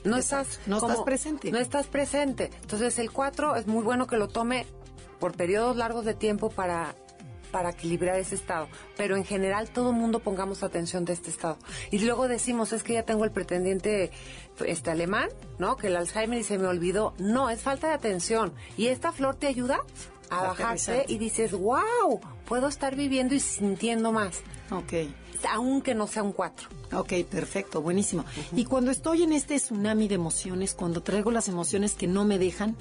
No estás, no estás presente. No estás presente. Entonces el cuatro es muy bueno que lo tome por periodos largos de tiempo para para equilibrar ese estado. Pero en general todo el mundo pongamos atención de este estado. Y luego decimos, es que ya tengo el pretendiente este alemán, ¿no? Que el Alzheimer y se me olvidó. No, es falta de atención. Y esta flor te ayuda a bajarse y dices, wow, puedo estar viviendo y sintiendo más. Ok. Aunque no sea un cuatro. Ok, perfecto, buenísimo. Y cuando estoy en este tsunami de emociones, cuando traigo las emociones que no me dejan,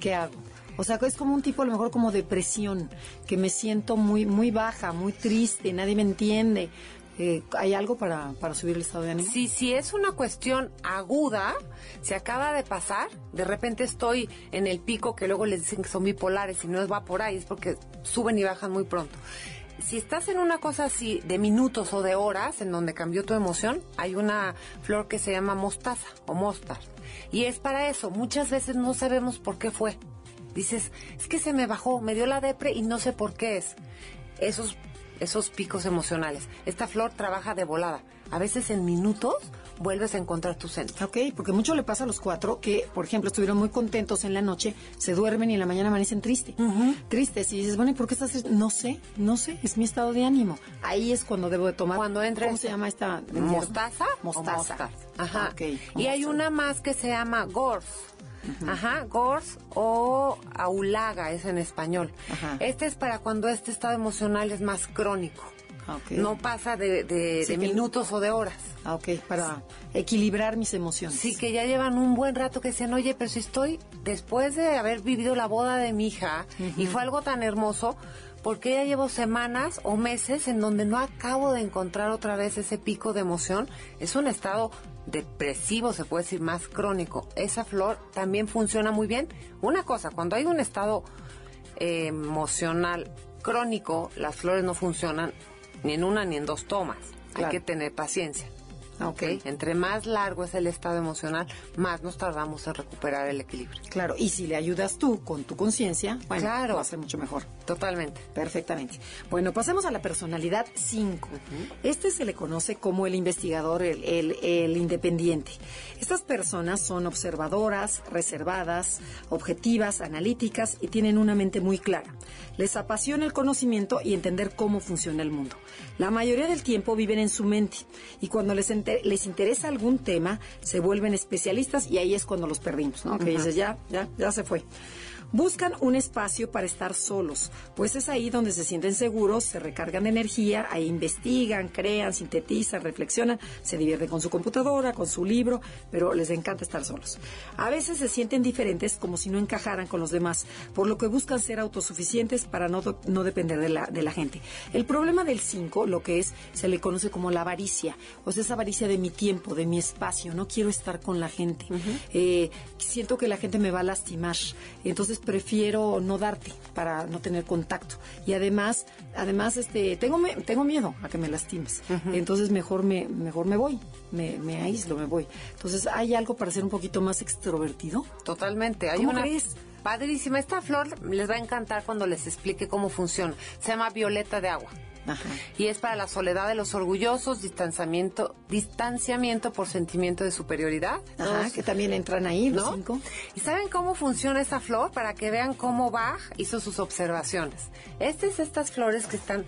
¿qué hago? O sea, es como un tipo a lo mejor como depresión, que me siento muy, muy baja, muy triste, nadie me entiende. Eh, ¿Hay algo para, para subir el estado de ánimo? Sí, si es una cuestión aguda, se acaba de pasar, de repente estoy en el pico que luego les dicen que son bipolares y no va por ahí, es porque suben y bajan muy pronto. Si estás en una cosa así de minutos o de horas en donde cambió tu emoción, hay una flor que se llama mostaza o mostar. Y es para eso, muchas veces no sabemos por qué fue dices, es que se me bajó, me dio la depre y no sé por qué es. Esos, esos picos emocionales. Esta flor trabaja de volada. A veces en minutos vuelves a encontrar tu centro. Ok, porque mucho le pasa a los cuatro que, por ejemplo, estuvieron muy contentos en la noche, se duermen y en la mañana amanecen tristes. Tristes. Y dices, bueno, ¿y por qué estás triste? No sé, no sé, es mi estado de ánimo. Ahí es cuando debo de tomar. Cuando entra ¿Cómo se llama esta? ¿Mostaza? Mostaza. Ajá. Okay. Y hay una más que se llama Gors. Ajá, Gors o Aulaga es en español. Este es para cuando este estado emocional es más crónico. No pasa de, minutos o de horas. Ah, ok, para equilibrar mis emociones. Sí, que ya llevan un buen rato que decían, oye, pero si estoy después de haber vivido la boda de mi hija y fue algo tan hermoso, porque ya llevo semanas o meses en donde no acabo de encontrar otra vez ese pico de emoción. Es un estado depresivo, se puede decir, más crónico. Esa flor también funciona muy bien. Una cosa, cuando hay un estado eh, emocional crónico, las flores no funcionan ni en una ni en dos tomas. Hay que tener paciencia. ¿ok? Entre más largo es el estado emocional, más nos tardamos en recuperar el equilibrio. Claro, y si le ayudas tú con tu conciencia, bueno, claro. va a ser mucho mejor. Totalmente. Perfectamente. Bueno, pasemos a la personalidad 5. Este se le conoce como el investigador, el, el independiente. Estas personas son observadoras, reservadas, objetivas, analíticas y tienen una mente muy clara. Les apasiona el conocimiento y entender cómo funciona el mundo. La mayoría del tiempo viven en su mente y cuando les, les interesa algún tema se vuelven especialistas y ahí es cuando los perdimos, ¿no? Que dices, ya, ya, ya se fue. Buscan un espacio para estar solos, pues es ahí donde se sienten seguros, se recargan de energía, ahí investigan, crean, sintetizan, reflexionan, se divierten con su computadora, con su libro, pero les encanta estar solos. A veces se sienten diferentes como si no encajaran con los demás, por lo que buscan ser autosuficientes para no, no depender de la, de la gente. El problema del 5, lo que es, se le conoce como la avaricia, o sea, esa avaricia de mi tiempo, de mi espacio, no quiero estar con la gente, eh, siento que la gente me va a lastimar, entonces prefiero no darte para no tener contacto. Y además, además, este, tengo, me- tengo miedo a que me lastimes. Entonces mejor me, mejor me voy, me, me aíslo, me voy. Entonces, ¿hay algo para ser un poquito más extrovertido? Totalmente. Hay ¿Cómo una crees? padrísima. Esta flor les va a encantar cuando les explique cómo funciona. Se llama violeta de agua. Ajá. Y es para la soledad de los orgullosos, distanciamiento, distanciamiento por sentimiento de superioridad. Ajá, que también entran ahí ¿no? cinco. ¿Y saben cómo funciona esta flor? Para que vean cómo Bach hizo sus observaciones. Estas es estas flores que están,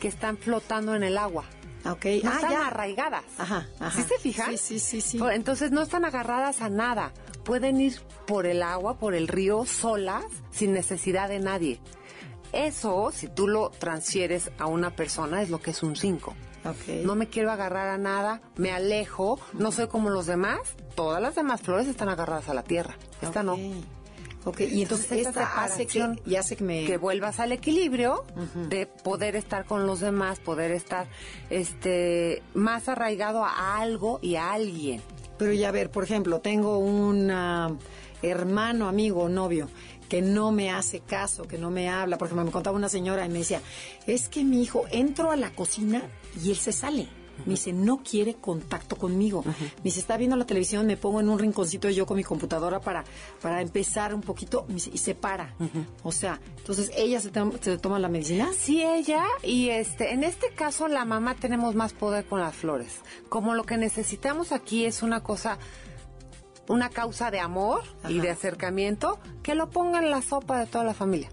que están flotando en el agua. Ah, Ok, No ah, están ya. arraigadas. Ajá, ajá. ¿Sí se fijan? Sí, sí, sí, Entonces no están agarradas a nada. Pueden ir por el agua, por el río, solas, sin necesidad de nadie. Eso, si tú lo transfieres a una persona, es lo que es un 5. Ok. No me quiero agarrar a nada, me alejo, no soy como los demás. Todas las demás flores están agarradas a la tierra. Esta no. Ok. Y entonces esta esta hace que, separación y hace que me... que vuelvas al equilibrio de poder estar con los demás, poder estar este más arraigado a algo y a alguien. Pero ya a ver, por ejemplo, tengo un hermano, amigo, novio que no me hace caso, que no me habla. Por ejemplo, me contaba una señora y me decía, es que mi hijo entro a la cocina y él se sale. Me dice, no quiere contacto conmigo. Me dice, está viendo la televisión, me pongo en un rinconcito yo con mi computadora para, para empezar un poquito me dice, y se para. O sea, entonces ella se, tom- se toma la medicina. Sí, ella y este, en este caso la mamá tenemos más poder con las flores. Como lo que necesitamos aquí es una cosa, una causa de amor y de acercamiento, que lo ponga en la sopa de toda la familia.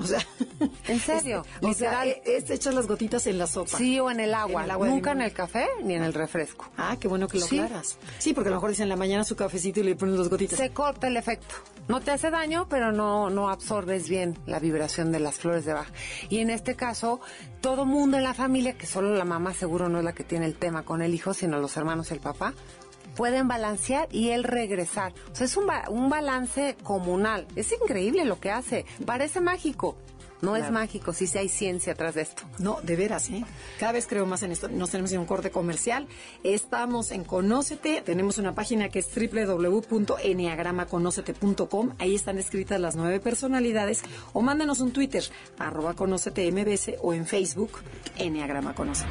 O sea, En serio, Este, o sea, e- es echar las gotitas en la sopa. Sí, o en el agua. En el agua de Nunca en el café ni en el refresco. Ah, qué bueno que lo Sí. aclaras. Sí, porque a lo mejor dicen en la mañana su cafecito y le ponen dos gotitas. Se corta el efecto. No te hace daño, pero no, no absorbes bien la vibración de las flores de Bach. Y en este caso, todo mundo en la familia, que solo la mamá seguro no es la que tiene el tema con el hijo, sino los hermanos y el papá, pueden balancear y él regresar. O sea, es un, ba- un balance comunal. Es increíble lo que hace. Parece mágico. No es mágico, sí, sí hay ciencia atrás de esto. No, de veras, ¿eh? Cada vez creo más en esto. Nos tenemos en un corte comercial. Estamos en Conócete. Tenemos una página que es www.enneagramaconócete.com. Ahí están escritas las nueve personalidades. O mándanos un Twitter, arroba Conócete MBS, o en Facebook, Enneagrama Conócete.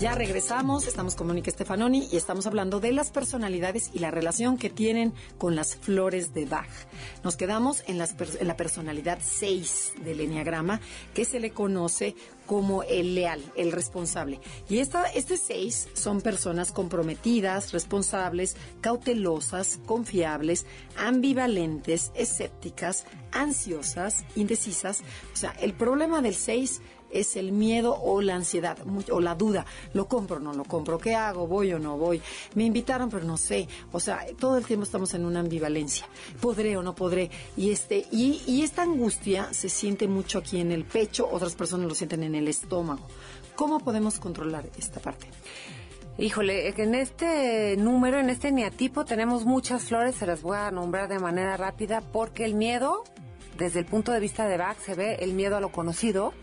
Ya regresamos, estamos con Mónica Stefanoni y estamos hablando de las personalidades y la relación que tienen con las flores de Bach. Nos quedamos en, las la personalidad 6 del Enneagrama, que se le conoce como el leal, el responsable. Y esta, este 6 son personas comprometidas, responsables, cautelosas, confiables, ambivalentes, escépticas, ansiosas, indecisas. O sea, el problema del 6 es el miedo o la ansiedad o la duda. ¿Lo compro o no lo compro? ¿Qué hago? ¿Voy o no voy? Me invitaron, pero no sé. O sea, todo el tiempo estamos en una ambivalencia. ¿Podré o no podré? Y, este, y, y esta angustia se siente mucho aquí en el pecho, otras personas lo sienten en el estómago. ¿Cómo podemos controlar esta parte? Híjole, en este número, en este neatipo, tenemos muchas flores, se las voy a nombrar de manera rápida, porque el miedo, desde el punto de vista de Bach, se ve el miedo a lo conocido,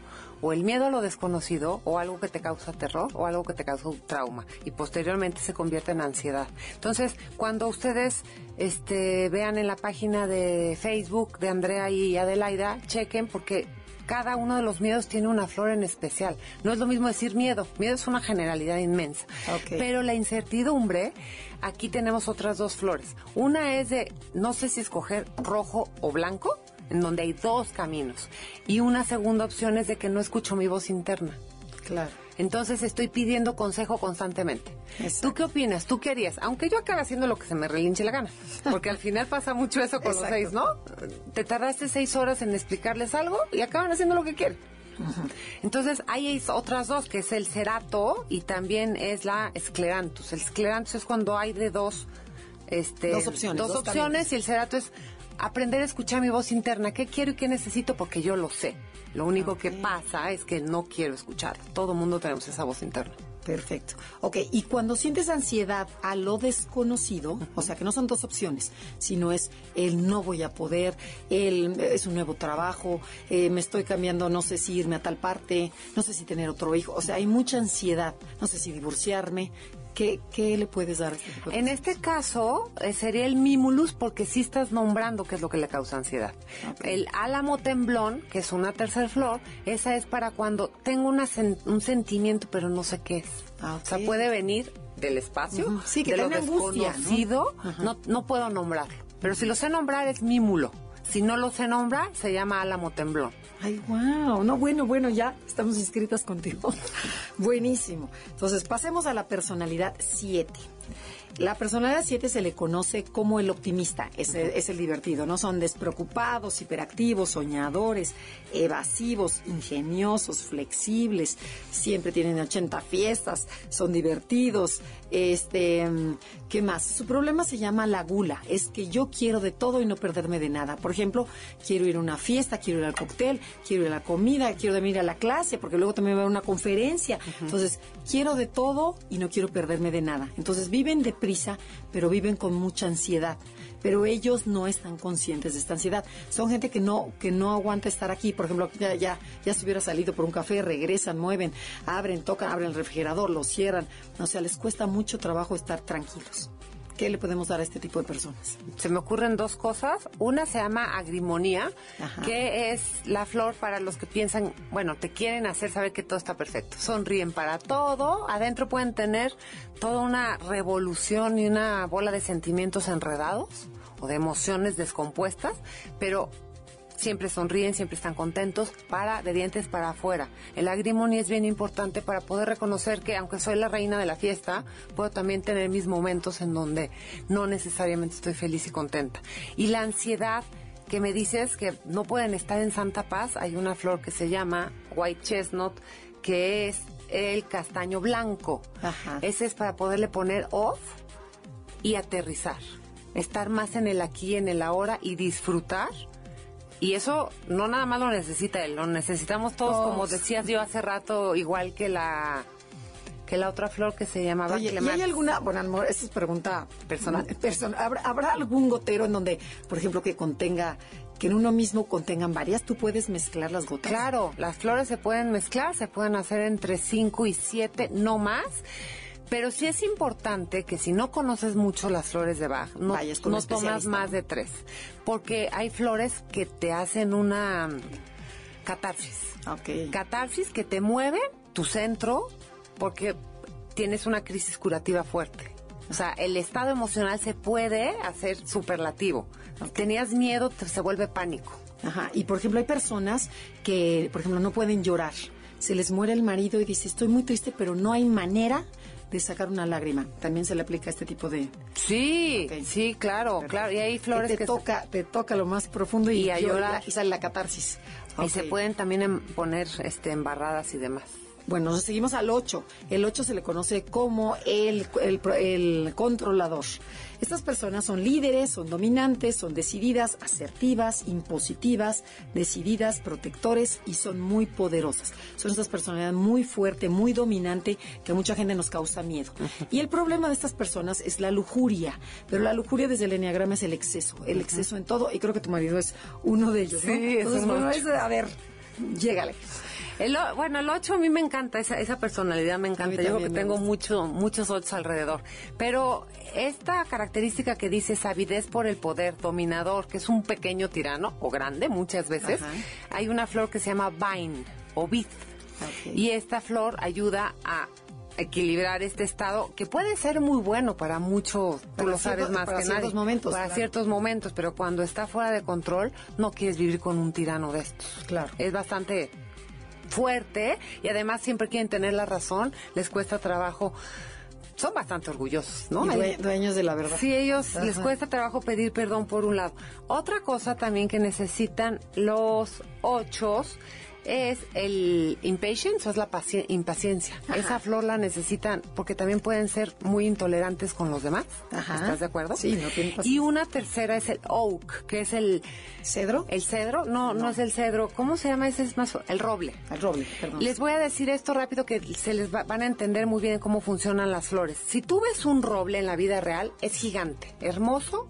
o el miedo a lo desconocido, o algo que te causa terror, o algo que te causa un trauma, y posteriormente se convierte en ansiedad. Entonces, cuando ustedes este, vean en la página de Facebook de Andrea y Adelaida, chequen porque cada uno de los miedos tiene una flor en especial. No es lo mismo decir miedo. Miedo es una generalidad inmensa. Ok. Pero la incertidumbre, aquí tenemos otras dos flores. Una es de, no sé si escoger rojo o blanco, en donde hay dos caminos. Y una segunda opción es de que no escucho mi voz interna. Claro. Entonces estoy pidiendo consejo constantemente. Exacto. ¿Tú qué opinas? ¿Tú qué harías? Aunque yo acabe haciendo lo que se me relinche la gana. Porque al final pasa mucho eso con Exacto. los seis, ¿no? Te tardaste seis horas en explicarles algo y acaban haciendo lo que quieren. Entonces hay otras dos, que es el cerato y también es la esclerantus. El esclerantus es cuando hay de dos, este, Dos opciones, dos dos opciones caminos. y el cerato es aprender a escuchar mi voz interna. ¿Qué quiero y qué necesito? Porque yo lo sé. Lo único que pasa es que no quiero escuchar. Todo mundo tenemos esa voz interna. Perfecto. Ok, y cuando sientes ansiedad a lo desconocido, o sea que no son dos opciones, sino es el no voy a poder, el es un nuevo trabajo, eh, me estoy cambiando, no sé si irme a tal parte, no sé si tener otro hijo, o sea, hay mucha ansiedad, no sé si divorciarme. ¿Qué, qué le puedes dar? este En este caso eh, sería el mimulus porque sí estás nombrando qué es lo que le causa ansiedad. El álamo temblón, que es una tercera flor, esa es para cuando tengo una sen- un sentimiento pero no sé qué es. Ah, O sea, puede venir del espacio. Sí, que de lo angustia, ¿no? desconocido, Ajá. ¿no? No, puedo nombrarlo. Pero si lo sé nombrar es mímulo. Si no lo sé nombrar, se llama álamo temblón. Ay, wow. No, bueno, bueno, ya estamos inscritas contigo. Buenísimo. Entonces, pasemos a la personalidad 7. La personalidad 7 se le conoce como el optimista, es, el- es el divertido, ¿no? Son despreocupados, hiperactivos, soñadores, evasivos, ingeniosos, flexibles, siempre tienen 80 fiestas, son divertidos, este, ¿qué más? Su problema se llama la gula, es que yo quiero de todo y no perderme de nada. Por ejemplo, quiero ir a una fiesta, quiero ir al cóctel, quiero ir a la comida, quiero ir a la clase, porque luego también va a una conferencia. Entonces, quiero de todo y no quiero perderme de nada. Entonces, viven deprisa, pero viven con mucha ansiedad. Pero ellos no están conscientes de esta ansiedad. Son gente que no, que no aguanta estar aquí. Por ejemplo, ya, ya, ya se hubiera salido por un café, regresan, mueven, abren, tocan, abren el refrigerador, lo cierran. O sea, les cuesta mucho trabajo estar tranquilos. ¿Qué le podemos dar a este tipo de personas? Se me ocurren dos cosas. Una se llama agrimonía, Ajá. que es la flor para los que piensan, bueno, te quieren hacer saber que todo está perfecto. Sonríen para todo. Adentro pueden tener toda una revolución y una bola de sentimientos enredados o de emociones descompuestas, pero siempre sonríen, siempre están contentos, para de dientes para afuera. El agrimonía es bien importante para poder reconocer que aunque soy la reina de la fiesta, puedo también tener mis momentos en donde no necesariamente estoy feliz y contenta. Y la ansiedad que me dices que no pueden estar en santa paz, hay una flor que se llama white chestnut, que es el castaño blanco. Ajá. Ese es para poderle poner off y aterrizar. Estar más en el aquí, en el ahora y disfrutar. Y eso no nada más lo necesita él, lo necesitamos todos, Todos. como decías yo hace rato, igual que la que la otra flor que se llamaba Oye, ¿y hay alguna, bueno, amor, esa es pregunta Personal. personal. ¿Habrá, habrá algún gotero en donde, por ejemplo, que contenga, que en uno mismo contengan varias? ¿Tú puedes mezclar las gotas? Claro, las flores se pueden mezclar, se pueden hacer entre 5 y 7, no más. Pero sí es importante que si no conoces mucho las flores de Bach, no, tomas más de tres. Porque hay flores que te hacen una catarsis. Ok. Catarsis que te mueve tu centro porque tienes una crisis curativa fuerte. O sea, el estado emocional se puede hacer superlativo. Tenías miedo, te- se vuelve pánico. Ajá. Y por ejemplo, hay personas que, por ejemplo, no pueden llorar. Se les muere el marido y dice, estoy muy triste, pero no hay manera de sacar una lágrima. También se le aplica este tipo de... Sí, sí, claro, claro. Y hay flores que que, te toca, te toca lo más profundo y, llora y sale la catarsis. y se pueden también em- poner este, embarradas y demás. Bueno, nos seguimos al 8. El 8 se le conoce como el, el, el controlador. Estas personas son líderes, son dominantes, son decididas, asertivas, impositivas, decididas, protectores y son muy poderosas. Son estas personalidades muy fuerte, muy dominante, que a mucha gente nos causa miedo. Y el problema de estas personas es la lujuria. Pero la lujuria desde el enneagrama es el exceso, el exceso en todo. Y creo que tu marido es uno de ellos, ¿no? Sí, es Entonces, un bueno, es- a ver, llégale. El, bueno, el 8 a mí me encanta, esa, esa personalidad me encanta. Yo creo que tengo mucho, muchos 8 alrededor. Pero esta característica que dice sabidez por el poder, dominador, que es un pequeño tirano, o grande muchas veces, Ajá. hay una flor que se llama vine o vid. Y esta flor ayuda a equilibrar este estado que puede ser muy bueno para muchos, tú Para lo sabes cierto- más para que ciertos nadie, momentos, para claro. ciertos momentos, pero cuando está fuera de control no quieres vivir con un tirano de estos. Claro. Es bastante fuerte y además siempre quieren tener la razón, les cuesta trabajo. Son bastante orgullosos, ¿no? Y dueños de la verdad. Sí, ellos les cuesta trabajo pedir perdón por un lado. Otra cosa también que necesitan los ochos es el impatience o es la impaciencia. Esa flor la necesitan porque también pueden ser muy intolerantes con los demás. ¿Estás de acuerdo? Sí, no tiene Y una tercera es el oak, que es el cedro. El cedro, no, no, es el cedro. ¿Cómo se llama ese? Es más el roble. El roble, perdón. Les voy a decir esto rápido que se les van a entender muy bien cómo funcionan las flores. Si tú ves un roble en la vida real, es gigante, hermoso,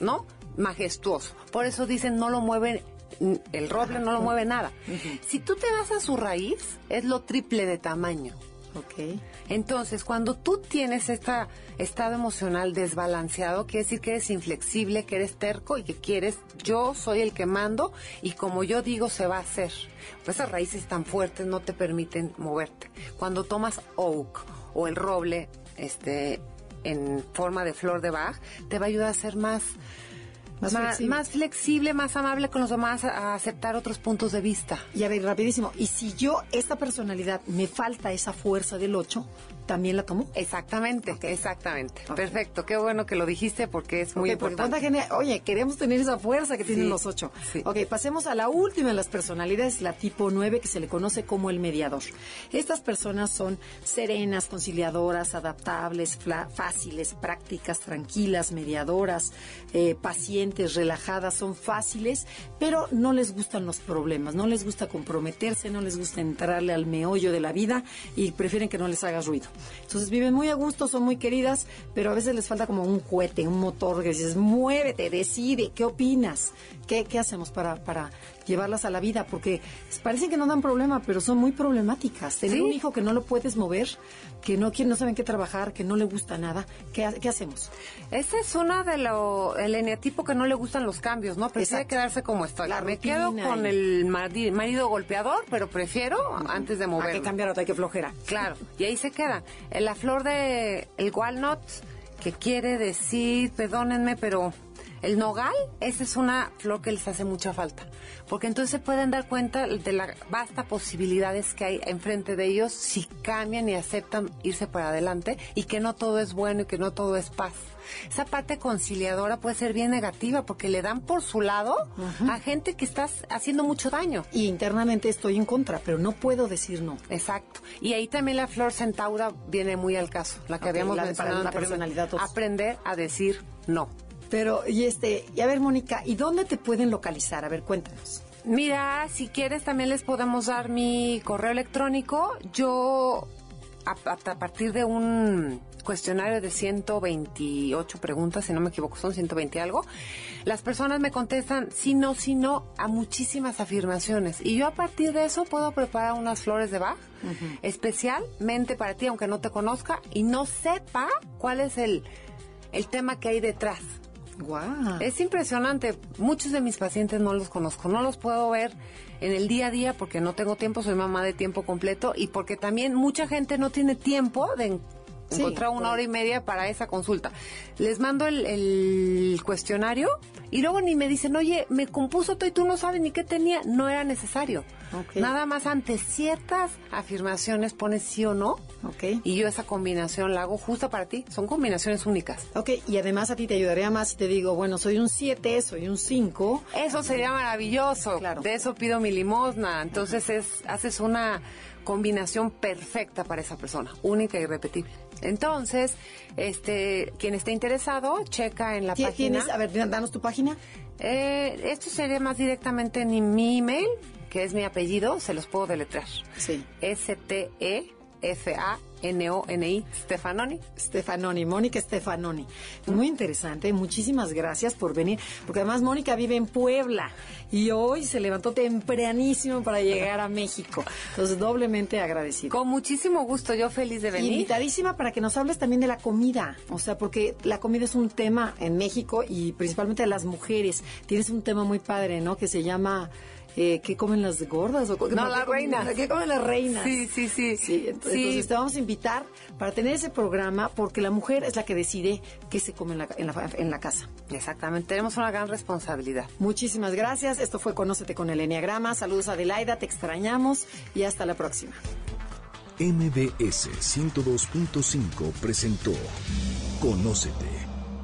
¿no? Majestuoso. Por eso dicen no lo mueven el roble no lo mueve nada. Si tú te vas a su raíz, es lo triple de tamaño. Ok. Entonces, cuando tú tienes este estado emocional desbalanceado, quiere decir que eres inflexible, que eres terco y que quieres, yo soy el que mando y como yo digo se va a hacer. Pues esas raíces tan fuertes no te permiten moverte. Cuando tomas oak o el roble, este, en forma de flor de Bach, te va a ayudar a ser más más, flexible. más amable con los demás, a aceptar otros puntos de vista. Y a ver, rapidísimo, y si yo, esta personalidad, me falta esa fuerza del 8, también la tomo. Exactamente, exactamente. Perfecto, qué bueno que lo dijiste porque es muy importante. oye, queremos tener esa fuerza que tienen los ocho. Ok, pasemos a la última de las personalidades, la tipo 9, que se le conoce como el mediador. Estas personas son serenas, conciliadoras, adaptables, fáciles, prácticas, tranquilas, mediadoras, eh, pacientes, relajadas, son fáciles, pero no les gustan los problemas, no les gusta comprometerse, no les gusta entrarle al meollo de la vida y prefieren que no les haga ruido. Entonces viven muy a gusto, son muy queridas, pero a veces les falta como un cohete, un motor que dices, muévete, decide, ¿qué opinas? ¿Qué, qué hacemos para, para llevarlas a la vida? Porque parecen que no dan problema, pero son muy problemáticas. Tener un hijo que no lo puedes mover, que no quiere, no saben qué trabajar, que no le gusta nada, ¿qué, qué hacemos? Ese es uno de los, el eneatipo que no le gustan los cambios, ¿no? Prefiere quedarse como estoy. Me quedo con el marido golpeador, pero prefiero antes de mover. Hay que cambiar otra, hay que flojera. Claro, y ahí se queda. La flor de el walnut, que quiere decir, perdónenme, pero el nogal, esa es una flor que les hace mucha falta, porque entonces se pueden dar cuenta de las vastas posibilidades que hay enfrente de ellos si cambian y aceptan irse para adelante y que no todo es bueno y que no todo es paz. Esa parte conciliadora puede ser bien negativa porque le dan por su lado a gente que está haciendo mucho daño. Y internamente estoy en contra, pero no puedo decir no. Exacto. Y ahí también la flor centaura viene muy al caso, la que habíamos mencionado la personalidad. Aprender a decir no. Pero, y este, y a ver, Mónica, ¿y dónde te pueden localizar? A ver, cuéntanos. Mira, si quieres también les podemos dar mi correo electrónico. Yo, a, a, partir de un cuestionario de 128 preguntas, si no me equivoco, son 120 algo, las personas me contestan sí, no, sí, no, a muchísimas afirmaciones. Y yo a partir de eso puedo preparar unas flores de Bach especialmente para ti, aunque no te conozca y no sepa cuál es el, el tema que hay detrás. Es impresionante. Muchos de mis pacientes no los conozco, no los puedo ver en el día a día porque no tengo tiempo, soy mamá de tiempo completo y porque también mucha gente no tiene tiempo de encontrar una hora y media para esa consulta. Les mando el, cuestionario y luego ni me dicen, oye, me compuso todo y tú no sabes ni qué tenía. No era necesario. Nada más ante ciertas afirmaciones pones sí o no. Okay. Y yo esa combinación la hago justa para ti. Son combinaciones únicas. Ok, y además a ti te ayudaría más si te digo, bueno, soy un 7, soy un 5. Eso sería maravilloso. Claro. De eso pido mi limosna. Entonces es, haces una combinación perfecta para esa persona, única y repetible. Entonces, este, quien esté interesado, checa en la página. ¿Tienes? A ver, danos tu página. Eh, esto sería más directamente en mi email, que es mi apellido, se los puedo deletrear. Sí. S-T-E F-A-N-O-N-I, Stefanoni. Stefanoni, Mónica Stefanoni. Muy interesante, muchísimas gracias por venir, porque además Mónica vive en Puebla y hoy se levantó tempranísimo para llegar a México. Entonces, doblemente agradecido. Con muchísimo gusto, yo feliz de venir. Invitadísima para que nos hables también de la comida, o sea, porque la comida es un tema en México y principalmente a las mujeres. Tienes un tema muy padre, ¿no? Que se llama eh, ¿qué comen las gordas? O, no, las reinas. ¿Qué comen las reinas? Sí, sí, sí. sí entonces, te vamos a invitar para tener ese programa porque la mujer es la que decide qué se come en la, en la, casa. Exactamente, tenemos una gran responsabilidad. Muchísimas gracias. Esto fue Conócete con el Enneagrama. Saludos a Adelaida, te extrañamos y hasta la próxima. MBS 102.5 presentó Conócete